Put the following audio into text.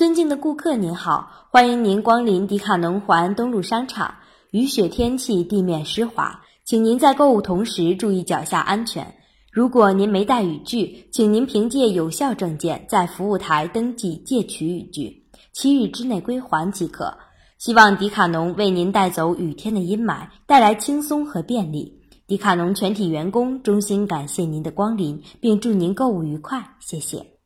尊敬的顾客您好欢迎您光临迪卡侬淮安东路商场雨雪天气地面湿滑请您在购物同时注意脚下安全。如果您没带雨具请您凭借有效证件在服务台登记借取雨具七日之内归还即可。希望迪卡侬为您带走雨天的阴霾带来轻松和便利。迪卡侬全体员工衷心感谢您的光临并祝您购物愉快谢谢。